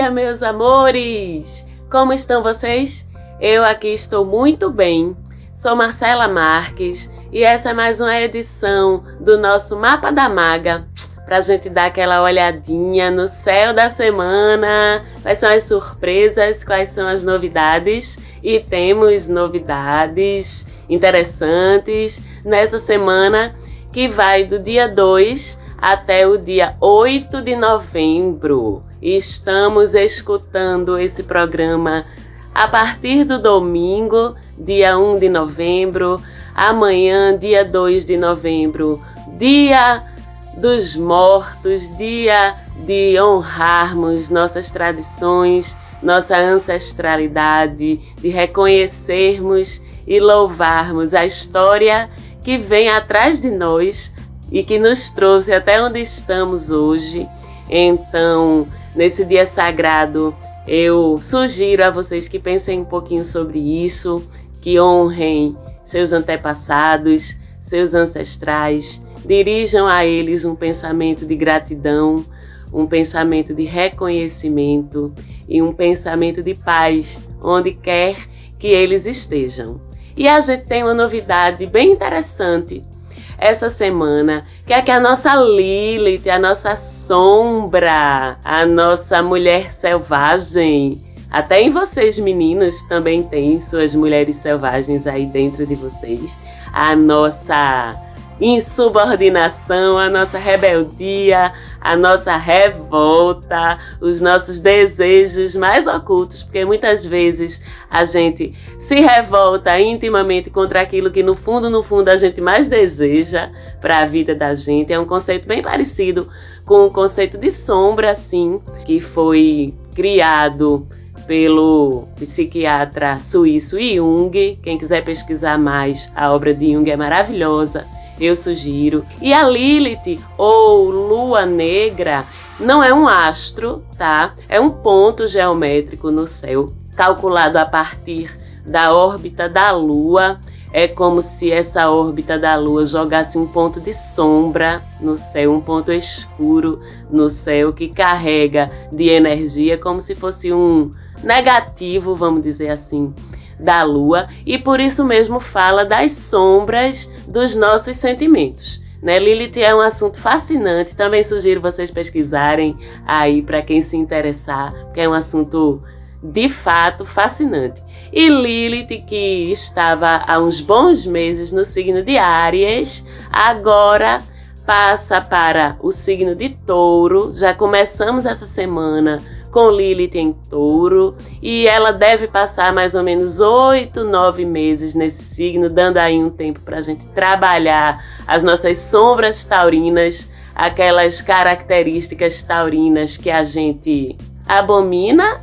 Dia, meus amores! Como estão vocês? Eu aqui estou muito bem. Sou Marcela Marques e essa é mais uma edição do nosso Mapa da Maga para a gente dar aquela olhadinha no céu da semana, quais são as surpresas, quais são as novidades e temos novidades interessantes nessa semana que vai do dia 2 até o dia 8 de novembro. Estamos escutando esse programa a partir do domingo, dia 1 de novembro, amanhã, dia 2 de novembro, dia dos mortos, dia de honrarmos nossas tradições, nossa ancestralidade, de reconhecermos e louvarmos a história que vem atrás de nós e que nos trouxe até onde estamos hoje. Então, nesse dia sagrado, eu sugiro a vocês que pensem um pouquinho sobre isso, que honrem seus antepassados, seus ancestrais, dirijam a eles um pensamento de gratidão, um pensamento de reconhecimento e um pensamento de paz onde quer que eles estejam. E a gente tem uma novidade bem interessante essa semana, que é que a nossa Lilith, a nossa sombra, a nossa mulher selvagem, até em vocês meninos também tem suas mulheres selvagens aí dentro de vocês. A nossa insubordinação, a nossa rebeldia, a nossa revolta, os nossos desejos mais ocultos, porque muitas vezes a gente se revolta intimamente contra aquilo que no fundo, no fundo a gente mais deseja para a vida da gente. É um conceito bem parecido com o conceito de sombra, assim, que foi criado pelo psiquiatra suíço Jung. Quem quiser pesquisar mais, a obra de Jung é maravilhosa eu sugiro. E a Lilith, ou Lua Negra, não é um astro, tá? É um ponto geométrico no céu, calculado a partir da órbita da Lua. É como se essa órbita da Lua jogasse um ponto de sombra no céu, um ponto escuro no céu que carrega de energia como se fosse um negativo, vamos dizer assim da lua e por isso mesmo fala das sombras dos nossos sentimentos. Né? Lilith é um assunto fascinante, também sugiro vocês pesquisarem aí para quem se interessar, que é um assunto de fato fascinante. E Lilith, que estava há uns bons meses no signo de Áries, agora passa para o signo de Touro. Já começamos essa semana com Lilith em touro e ela deve passar mais ou menos oito, nove meses nesse signo, dando aí um tempo para a gente trabalhar as nossas sombras taurinas, aquelas características taurinas que a gente abomina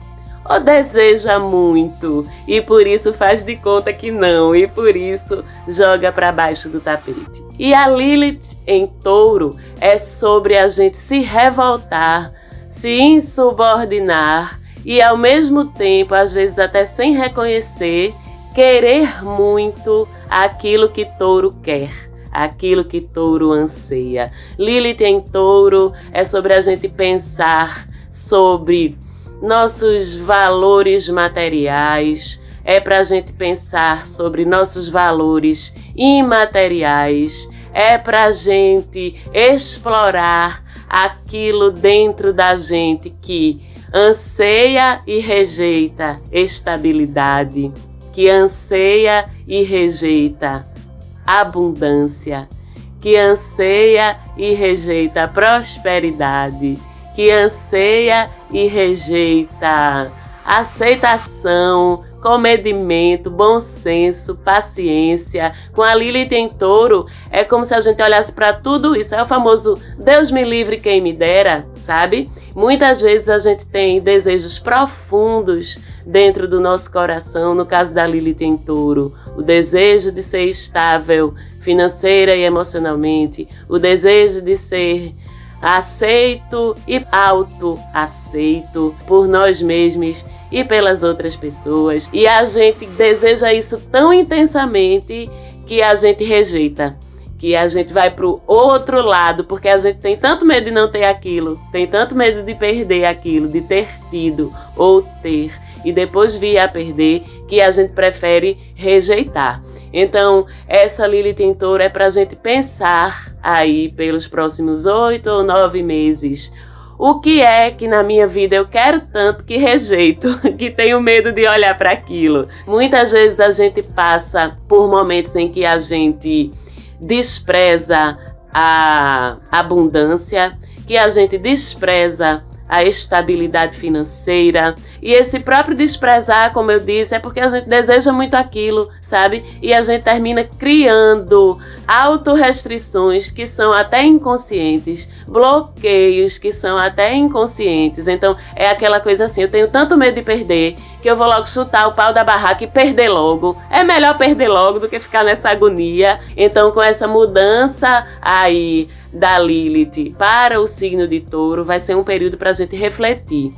ou deseja muito e por isso faz de conta que não e por isso joga para baixo do tapete. E a Lilith em touro é sobre a gente se revoltar se insubordinar e ao mesmo tempo, às vezes até sem reconhecer, querer muito aquilo que touro quer, aquilo que touro anseia. Lilith em touro é sobre a gente pensar sobre nossos valores materiais, é para a gente pensar sobre nossos valores imateriais, é para a gente explorar aquilo dentro da gente que anseia e rejeita estabilidade, que anseia e rejeita abundância, que anseia e rejeita prosperidade, que anseia e rejeita aceitação, comedimento, bom senso, paciência. Com a Lilith em touro, é como se a gente olhasse para tudo isso. É o famoso Deus me livre quem me dera, sabe? Muitas vezes a gente tem desejos profundos dentro do nosso coração, no caso da Lilith em touro, o desejo de ser estável financeira e emocionalmente, o desejo de ser aceito e auto-aceito por nós mesmos e pelas outras pessoas. E a gente deseja isso tão intensamente que a gente rejeita, que a gente vai pro outro lado, porque a gente tem tanto medo de não ter aquilo, tem tanto medo de perder aquilo, de ter tido ou ter e depois vir a perder, que a gente prefere rejeitar. Então, essa Lilith em touro é para a gente pensar aí pelos próximos oito ou nove meses. O que é que na minha vida eu quero tanto que rejeito, que tenho medo de olhar para aquilo? Muitas vezes a gente passa por momentos em que a gente despreza a abundância, que a gente despreza a estabilidade financeira. E esse próprio desprezar, como eu disse, é porque a gente deseja muito aquilo, sabe? E a gente termina criando autorrestrições que são até inconscientes, bloqueios que são até inconscientes. Então é aquela coisa assim: eu tenho tanto medo de perder que eu vou logo chutar o pau da barraca e perder logo. É melhor perder logo do que ficar nessa agonia. Então, com essa mudança aí da Lilith para o signo de touro, vai ser um período para a gente refletir.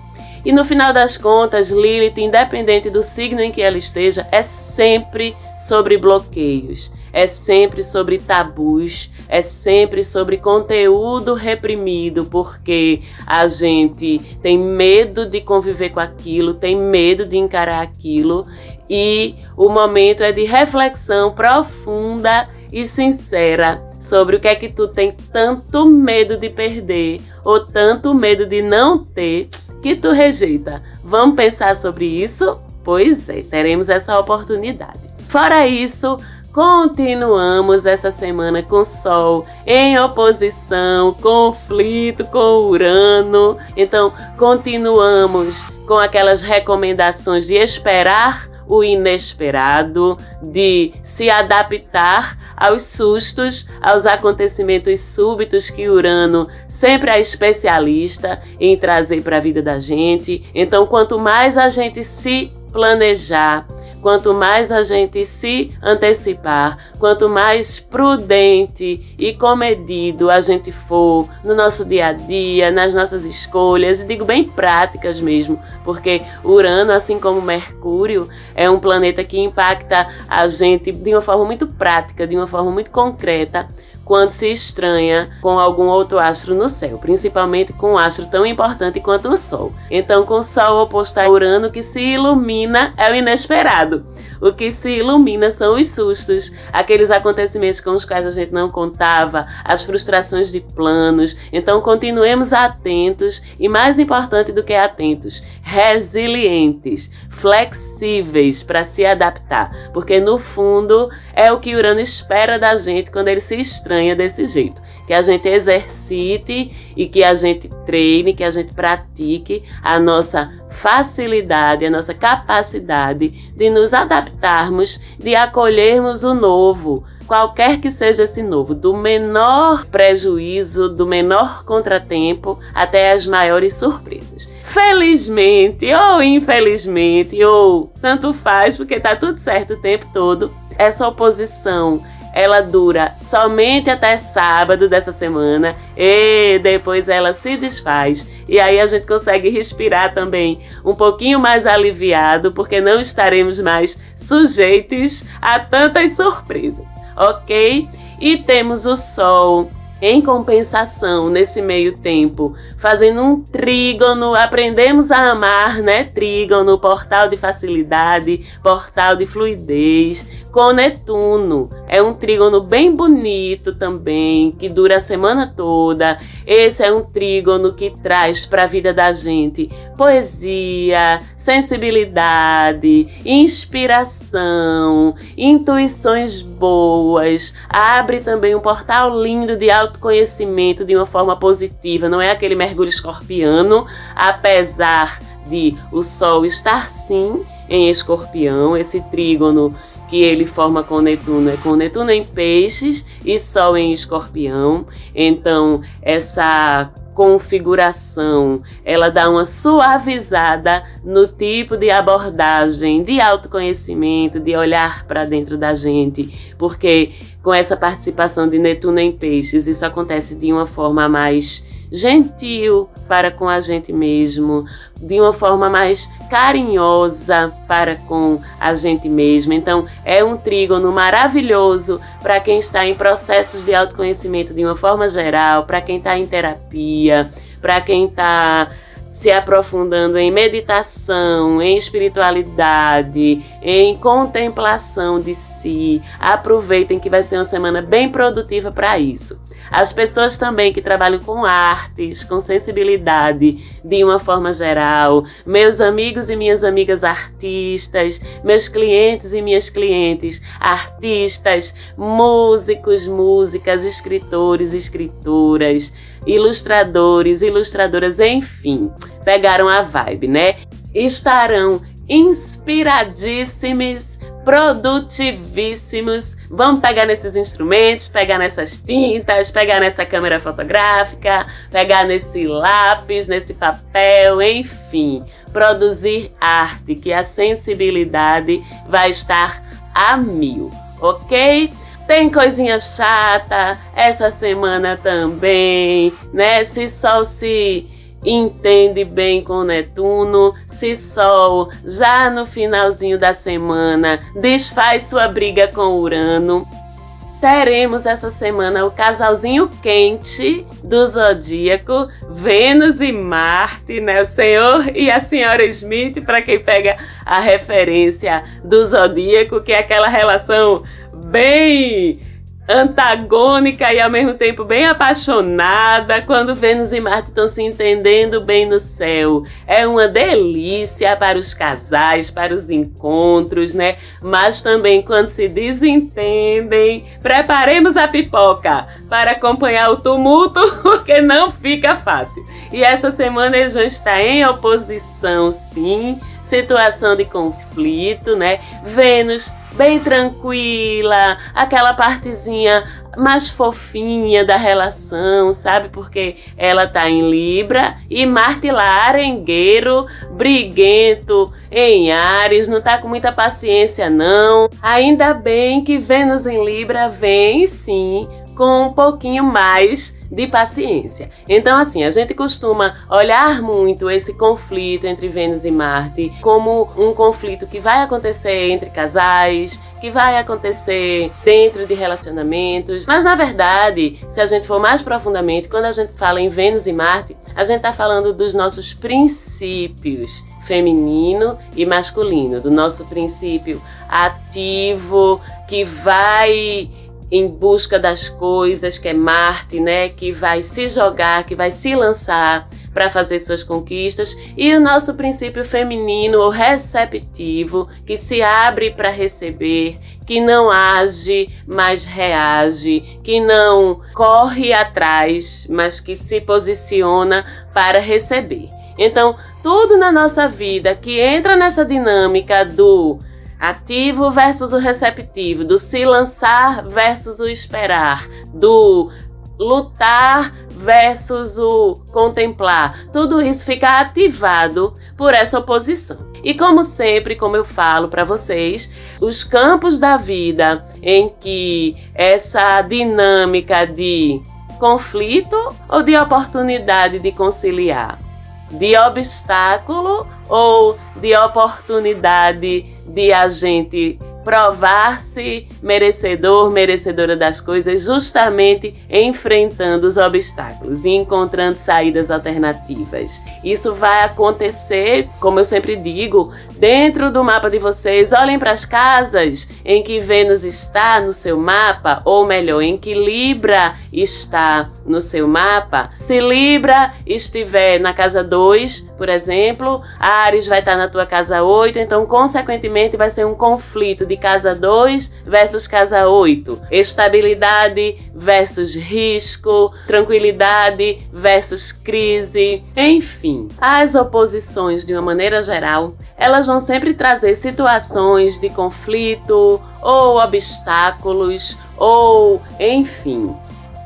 E no final das contas, Lilith, independente do signo em que ela esteja, é sempre sobre bloqueios, é sempre sobre tabus, é sempre sobre conteúdo reprimido, porque a gente tem medo de conviver com aquilo, tem medo de encarar aquilo, e o momento é de reflexão profunda e sincera sobre o que é que tu tem tanto medo de perder ou tanto medo de não ter que tu rejeita. Vamos pensar sobre isso? Pois é, teremos essa oportunidade. Fora isso, continuamos essa semana com Sol em oposição, conflito com Urano. Então, continuamos com aquelas recomendações de esperar o inesperado, de se adaptar aos sustos, aos acontecimentos súbitos que Urano sempre é especialista em trazer para a vida da gente. Então, quanto mais a gente se planejar, Quanto mais a gente se antecipar, quanto mais prudente e comedido a gente for no nosso dia a dia, nas nossas escolhas, e digo bem práticas mesmo, porque Urano, assim como Mercúrio, é um planeta que impacta a gente de uma forma muito prática, de uma forma muito concreta quando se estranha com algum outro astro no céu, principalmente com um astro tão importante quanto o Sol. Então, com o Sol oposto a Urano, que se ilumina é o inesperado. O que se ilumina são os sustos, aqueles acontecimentos com os quais a gente não contava, as frustrações de planos. Então, continuemos atentos e, mais importante do que atentos, resilientes, flexíveis para se adaptar, porque no fundo é o que Urano espera da gente quando ele se estranha desse jeito. Que a gente exercite e que a gente treine, que a gente pratique a nossa facilidade, a nossa capacidade de nos adaptarmos, de acolhermos o novo, qualquer que seja esse novo, do menor prejuízo, do menor contratempo até as maiores surpresas. Felizmente ou infelizmente, ou tanto faz, porque tá tudo certo o tempo todo, essa oposição ela dura somente até sábado dessa semana e depois ela se desfaz. E aí a gente consegue respirar também um pouquinho mais aliviado, porque não estaremos mais sujeitos a tantas surpresas, ok? E temos o Sol em compensação, nesse meio tempo, fazendo um trígono, aprendemos a amar, né? Trígono, portal de facilidade, portal de fluidez, com Netuno. É um trígono bem bonito também, que dura a semana toda. Esse é um trígono que traz para a vida da gente poesia, sensibilidade, inspiração, intuições boas. Abre também um portal lindo de autoconhecimento de uma forma positiva. Não é aquele mergulho escorpiano, apesar de o Sol estar sim em escorpião, esse trígono que ele forma com Netuno é com Netuno em peixes e Sol em escorpião. Então, essa configuração, ela dá uma suavizada no tipo de abordagem, de autoconhecimento, de olhar para dentro da gente, porque com essa participação de Netuno em peixes, isso acontece de uma forma mais gentil para com a gente mesmo, de uma forma mais carinhosa para com a gente mesmo. Então, é um trígono maravilhoso para quem está em processos de autoconhecimento de uma forma geral, para quem está em terapia, para quem está se aprofundando em meditação, em espiritualidade, em contemplação de si. Aproveitem que vai ser uma semana bem produtiva para isso. As pessoas também que trabalham com artes, com sensibilidade de uma forma geral, meus amigos e minhas amigas artistas, meus clientes e minhas clientes artistas, músicos, músicas, escritores, escritoras, ilustradores, ilustradoras, enfim, pegaram a vibe, né? Estarão inspiradíssimos, produtivíssimos. Vamos pegar nesses instrumentos, pegar nessas tintas, pegar nessa câmera fotográfica, pegar nesse lápis, nesse papel, enfim, produzir arte que a sensibilidade vai estar a mil, ok? Tem coisinha chata essa semana também, né? Se Sol se entende bem com Netuno, se Sol já no finalzinho da semana desfaz sua briga com Urano. Teremos essa semana o casalzinho quente do zodíaco, Vênus e Marte, né? O senhor e a senhora Smith, para quem pega a referência do zodíaco, que é aquela relação bem antagônica e ao mesmo tempo bem apaixonada quando Vênus e Marte estão se entendendo bem no céu. É uma delícia para os casais, para os encontros, né? Mas também quando se desentendem, preparemos a pipoca para acompanhar o tumulto, porque não fica fácil. E essa semana vão estar em oposição, sim, situação de conflito, né? Vênus bem tranquila, aquela partezinha mais fofinha da relação, sabe? Porque ela tá em Libra e Marte lá, arengueiro, briguento, em Ares, não tá com muita paciência não. Ainda bem que Vênus em Libra vem sim com um pouquinho mais de paciência. Então, assim, a gente costuma olhar muito esse conflito entre Vênus e Marte como um conflito que vai acontecer entre casais, que vai acontecer dentro de relacionamentos. Mas, na verdade, se a gente for mais profundamente, quando a gente fala em Vênus e Marte, a gente está falando dos nossos princípios feminino e masculino, do nosso princípio ativo que vai em busca das coisas, que é Marte, né, que vai se jogar, que vai se lançar para fazer suas conquistas, e o nosso princípio feminino, o receptivo, que se abre para receber, que não age, mas reage, que não corre atrás, mas que se posiciona para receber. Então, tudo na nossa vida que entra nessa dinâmica do ativo versus o receptivo, do se lançar versus o esperar, do lutar versus o contemplar. Tudo isso fica ativado por essa oposição. E como sempre, como eu falo para vocês, os campos da vida em que essa dinâmica de conflito ou de oportunidade de conciliar, de obstáculo ou de oportunidade de a gente provar-se merecedor, merecedora das coisas, justamente enfrentando os obstáculos e encontrando saídas alternativas. Isso vai acontecer, como eu sempre digo, dentro do mapa de vocês. Olhem para as casas em que Vênus está no seu mapa, ou melhor, em que Libra está no seu mapa. Se Libra estiver na casa 2, por exemplo, Ares vai estar na tua casa 8, então, consequentemente, vai ser um conflito de casa 2 versus casa 8. Estabilidade versus risco, tranquilidade versus crise, enfim. As oposições, de uma maneira geral, elas vão sempre trazer situações de conflito ou obstáculos ou, enfim,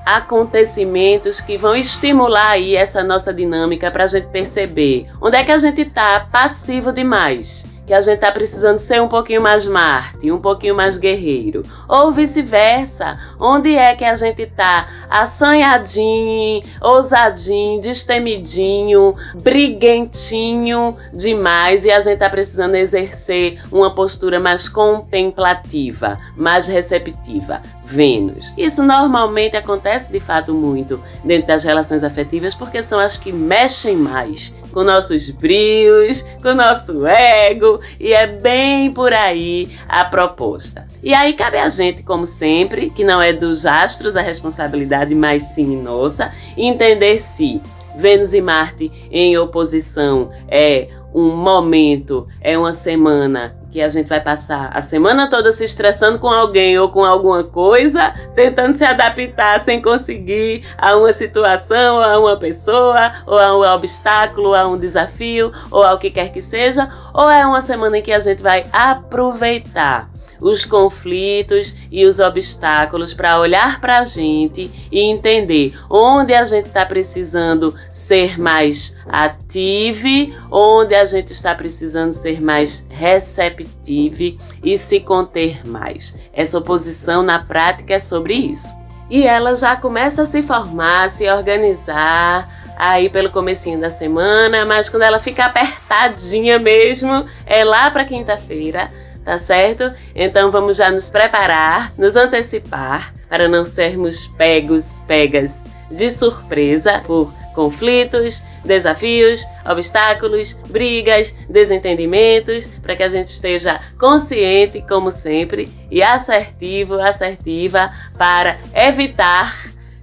acontecimentos que vão estimular aí essa nossa dinâmica para a gente perceber onde é que a gente está passivo demais que a gente tá precisando ser um pouquinho mais Marte, um pouquinho mais guerreiro, ou vice-versa, onde é que a gente tá assanhadinho, ousadinho, destemidinho, briguentinho demais e a gente tá precisando exercer uma postura mais contemplativa, mais receptiva. Vênus. Isso normalmente acontece de fato muito dentro das relações afetivas porque são as que mexem mais com nossos brios, com nosso ego e é bem por aí a proposta. E aí cabe a gente, como sempre, que não é dos astros a responsabilidade, mas sim nossa, entender se Vênus e Marte em oposição é um momento, é uma semana que a gente vai passar a semana toda se estressando com alguém ou com alguma coisa, tentando se adaptar sem conseguir a uma situação, a uma pessoa, ou a um obstáculo, a um desafio, ou ao que quer que seja, ou é uma semana em que a gente vai aproveitar os conflitos e os obstáculos para olhar para a gente e entender onde a gente está precisando ser mais ativo, onde a gente está precisando ser mais receptivo e se conter mais. Essa oposição na prática é sobre isso. E ela já começa a se formar, se organizar aí pelo comecinho da semana, mas quando ela fica apertadinha mesmo, é lá para quinta-feira tá certo? Então vamos já nos preparar, nos antecipar para não sermos pegos, pegas de surpresa por conflitos, desafios, obstáculos, brigas, desentendimentos, para que a gente esteja consciente, como sempre, e assertivo, assertiva para evitar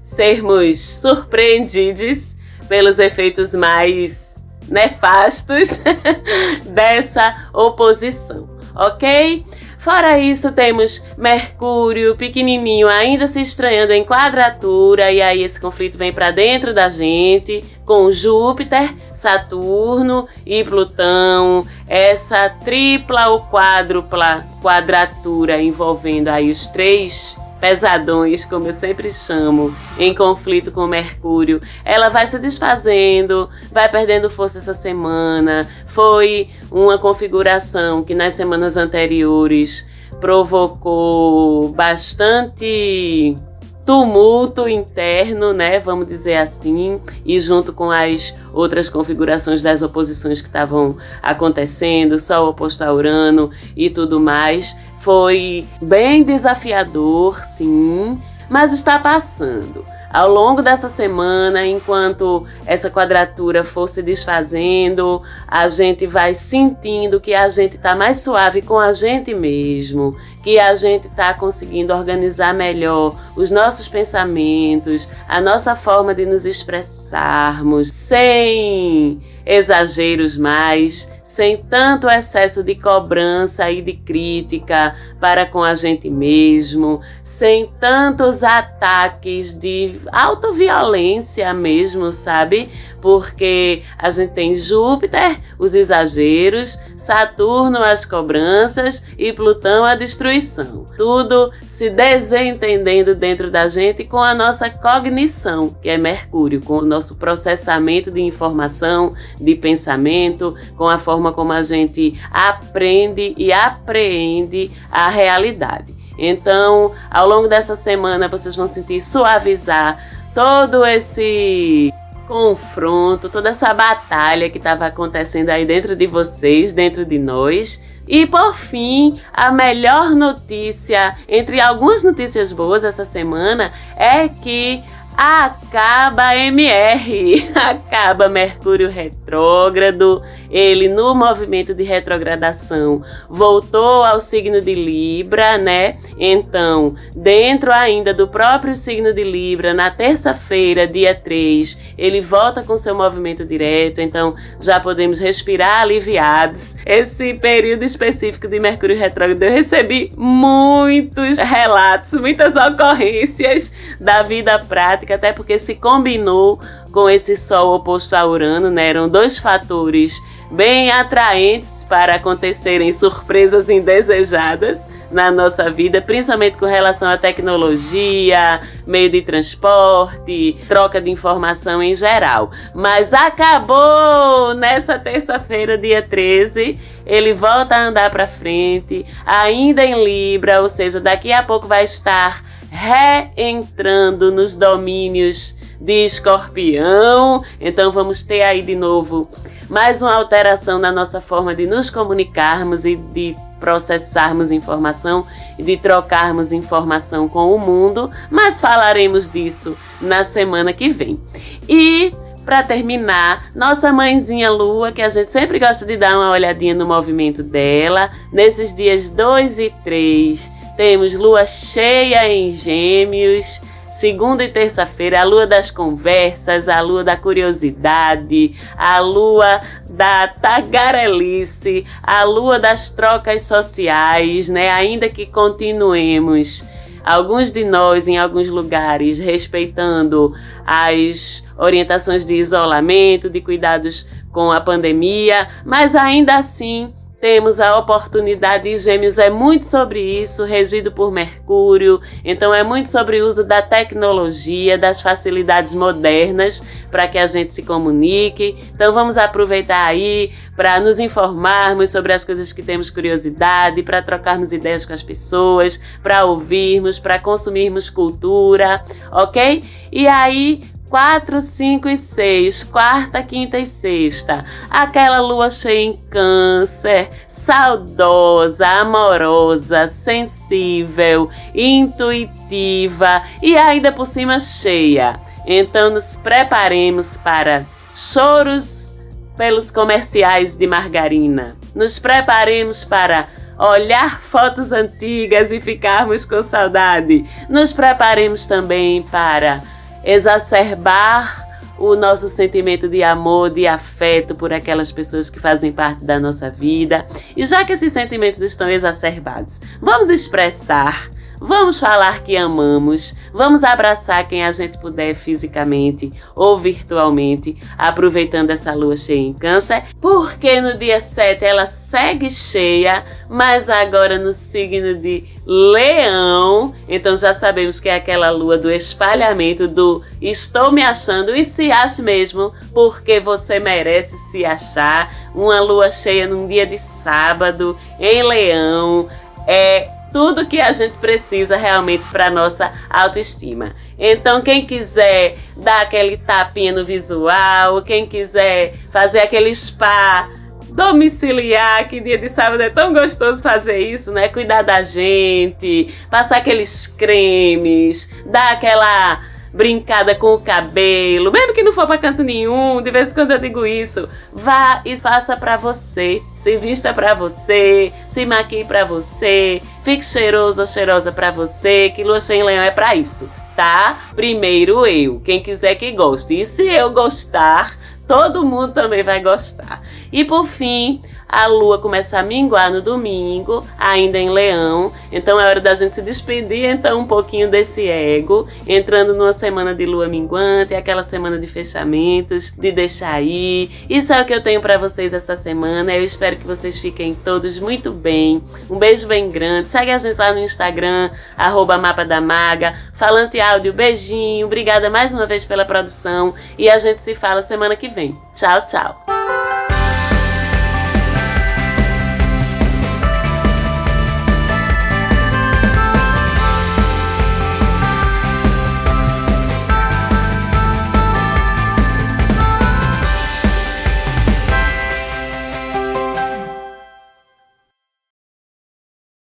sermos surpreendidos pelos efeitos mais nefastos dessa oposição ok? Fora isso, temos Mercúrio pequenininho ainda se estranhando em quadratura, e aí esse conflito vem para dentro da gente, com Júpiter, Saturno e Plutão, essa tripla ou quádrupla quadratura envolvendo aí os três pesadões, como eu sempre chamo, em conflito com Mercúrio, ela vai se desfazendo, vai perdendo força essa semana. Foi uma configuração que nas semanas anteriores provocou bastante tumulto interno, né? Vamos dizer assim, e junto com as outras configurações das oposições que estavam acontecendo, Sol oposto a Urano e tudo mais, foi bem desafiador, sim, mas está passando. Ao longo dessa semana, enquanto essa quadratura for se desfazendo, a gente vai sentindo que a gente está mais suave com a gente mesmo, que a gente está conseguindo organizar melhor os nossos pensamentos, a nossa forma de nos expressarmos, sem exageros mais, sem tanto excesso de cobrança e de crítica para com a gente mesmo, sem tantos ataques de autoviolência mesmo, sabe? Porque a gente tem Júpiter, os exageros, Saturno, as cobranças e Plutão, a destruição. Tudo se desentendendo dentro da gente com a nossa cognição, que é Mercúrio, com o nosso processamento de informação, de pensamento, com a forma como a gente aprende e apreende a realidade. Então, ao longo dessa semana, vocês vão sentir suavizar todo esse confronto, toda essa batalha que estava acontecendo aí dentro de vocês, dentro de nós. E por fim, a melhor notícia, entre algumas notícias boas essa semana, é que acaba MR, acaba Mercúrio retrógrado, ele no movimento de retrogradação voltou ao signo de Libra, né? Então, dentro ainda do próprio signo de Libra, na terça-feira, dia 3, ele volta com seu movimento direto, então já podemos respirar aliviados. Esse período específico de Mercúrio retrógrado eu recebi muitos relatos, muitas ocorrências da vida prática até porque se combinou com esse Sol oposto a Urano, né? Eram dois fatores bem atraentes para acontecerem surpresas indesejadas na nossa vida, principalmente com relação à tecnologia, meio de transporte, troca de informação em geral. Mas acabou nessa terça-feira, dia 13, ele volta a andar para frente, ainda em Libra, ou seja, daqui a pouco vai estar reentrando nos domínios de escorpião. Então vamos ter aí de novo mais uma alteração na nossa forma de nos comunicarmos e de processarmos informação e de trocarmos informação com o mundo, mas falaremos disso na semana que vem. E para terminar, nossa mãezinha Lua, que a gente sempre gosta de dar uma olhadinha no movimento dela, nesses dias 2 e 3, temos lua cheia em Gêmeos Segunda e terça-feira, a lua das conversas, a lua da curiosidade, a lua da tagarelice, a lua das trocas sociais, né? Ainda que continuemos alguns de nós em alguns lugares respeitando as orientações de isolamento, de cuidados com a pandemia, mas ainda assim temos a oportunidade e Gêmeos é muito sobre isso, regido por Mercúrio. Então é muito sobre o uso da tecnologia, das facilidades modernas para que a gente se comunique. Então vamos aproveitar aí para nos informarmos sobre as coisas que temos curiosidade, para trocarmos ideias com as pessoas, para ouvirmos, para consumirmos cultura, ok? E aí 4, 5 e 6, quarta, quinta e sexta. Aquela lua cheia em câncer, saudosa, amorosa, sensível, intuitiva e ainda por cima cheia. Então nos preparemos para choros pelos comerciais de margarina. Nos preparemos para olhar fotos antigas e ficarmos com saudade. Nos preparemos também para exacerbar o nosso sentimento de amor, de afeto por aquelas pessoas que fazem parte da nossa vida. E já que esses sentimentos estão exacerbados, vamos expressar Vamos falar que amamos, vamos abraçar quem a gente puder fisicamente ou virtualmente, aproveitando essa lua cheia em Câncer, porque no dia 7 ela segue cheia, mas agora no signo de Leão, então já sabemos que é aquela lua do espalhamento, do estou me achando e se acha mesmo, porque você merece se achar. Uma lua cheia num dia de sábado em Leão é tudo que a gente precisa realmente para nossa autoestima. Então, quem quiser dar aquele tapinha no visual, quem quiser fazer aquele spa domiciliar, que dia de sábado é tão gostoso fazer isso, né? Cuidar da gente, passar aqueles cremes, dar aquela brincada com o cabelo, mesmo que não for para canto nenhum, de vez em quando eu digo isso, vá e faça para você, se vista para você, se maquie para você, fique cheiroso ou cheirosa para você, que lua cheia em leão é para isso, tá? Primeiro eu, quem quiser que goste, e se eu gostar, todo mundo também vai gostar. E por fim, a lua começa a minguar no domingo, ainda em leão. Então é hora da gente se despedir então um pouquinho desse ego, entrando numa semana de lua minguante, aquela semana de fechamentos, de deixar ir. Isso é o que eu tenho para vocês essa semana. Eu espero que vocês fiquem todos muito bem. Um beijo bem grande. Segue a gente lá no Instagram, arroba Mapa da Maga. Falante áudio, beijinho. Obrigada mais uma vez pela produção. E a gente se fala semana que vem. Tchau, tchau.